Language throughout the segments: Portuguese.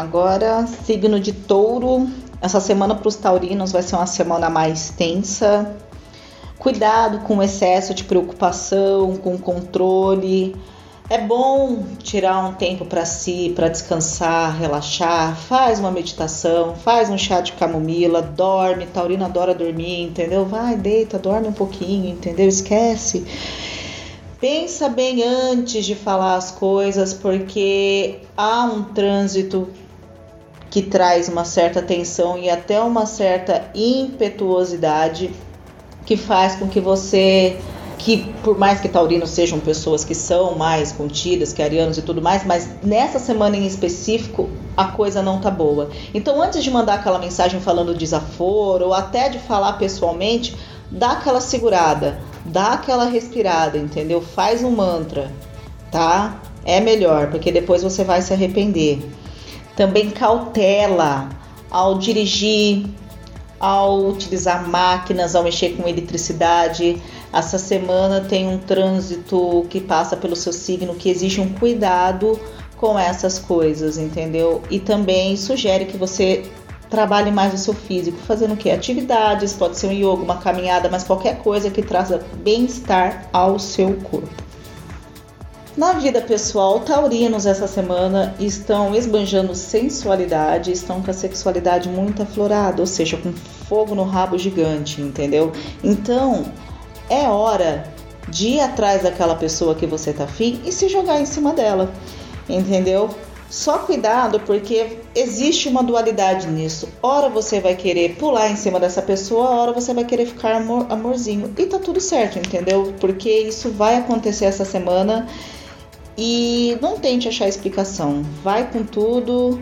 Agora, signo de touro. Essa semana para os taurinos vai ser uma semana mais tensa. Cuidado com o excesso de preocupação, com controle. É bom tirar um tempo para si, para descansar, relaxar. Faz uma meditação, faz um chá de camomila, dorme. Taurino adora dormir, entendeu? Vai, deita, dorme um pouquinho, entendeu? Esquece. Pensa bem antes de falar as coisas, porque há um trânsito que traz uma certa tensão e até uma certa impetuosidade que faz com que você que por mais que taurinos sejam pessoas que são mais contidas, que arianos e tudo mais, mas nessa semana em específico a coisa não tá boa. Então antes de mandar aquela mensagem falando desaforo ou até de falar pessoalmente, dá aquela segurada, dá aquela respirada, entendeu? Faz um mantra, tá? É melhor, porque depois você vai se arrepender. Também cautela ao dirigir, ao utilizar máquinas, ao mexer com eletricidade. Essa semana tem um trânsito que passa pelo seu signo que exige um cuidado com essas coisas, entendeu? E também sugere que você trabalhe mais o seu físico, fazendo o que? Atividades, pode ser um yoga, uma caminhada, mas qualquer coisa que traga bem-estar ao seu corpo. Na vida pessoal, taurinos essa semana estão esbanjando sensualidade, estão com a sexualidade muito aflorada, ou seja, com fogo no rabo gigante, entendeu? Então, é hora de ir atrás daquela pessoa que você tá afim e se jogar em cima dela, entendeu? Só cuidado porque existe uma dualidade nisso. Ora você vai querer pular em cima dessa pessoa, ora você vai querer ficar amor, amorzinho. E tá tudo certo, entendeu? Porque isso vai acontecer essa semana e não tente achar explicação. Vai com tudo.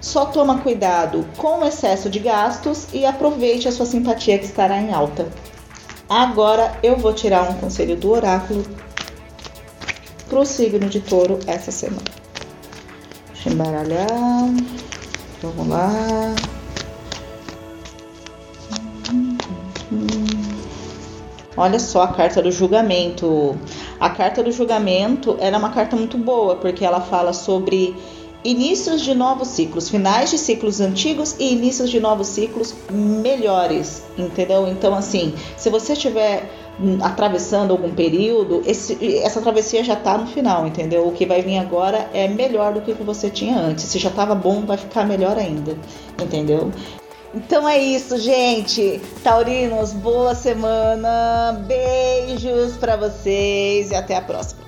Só toma cuidado com o excesso de gastos e aproveite a sua simpatia que estará em alta. Agora eu vou tirar um conselho do oráculo para o signo de touro essa semana. Deixa eu embaralhar. Vamos lá. Olha só a carta do julgamento. A carta do julgamento é uma carta muito boa, porque ela fala sobre inícios de novos ciclos, finais de ciclos antigos e inícios de novos ciclos melhores, entendeu? Então, assim, se você estiver atravessando algum período, esse, essa travessia já está no final, entendeu? O que vai vir agora é melhor do que o que você tinha antes. Se já estava bom, vai ficar melhor ainda, entendeu? Então é isso, gente. Taurinos, boa semana. Beijos para vocês e até a próxima.